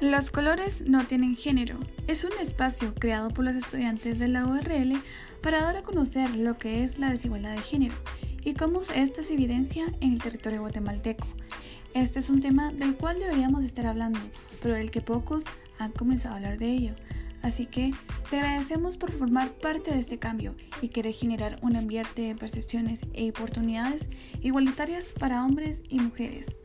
Los colores no tienen género. Es un espacio creado por los estudiantes de la URL para dar a conocer lo que es la desigualdad de género y cómo esta se evidencia en el territorio guatemalteco. Este es un tema del cual deberíamos estar hablando, pero del que pocos han comenzado a hablar de ello. Así que te agradecemos por formar parte de este cambio y querer generar un ambiente de percepciones e oportunidades igualitarias para hombres y mujeres.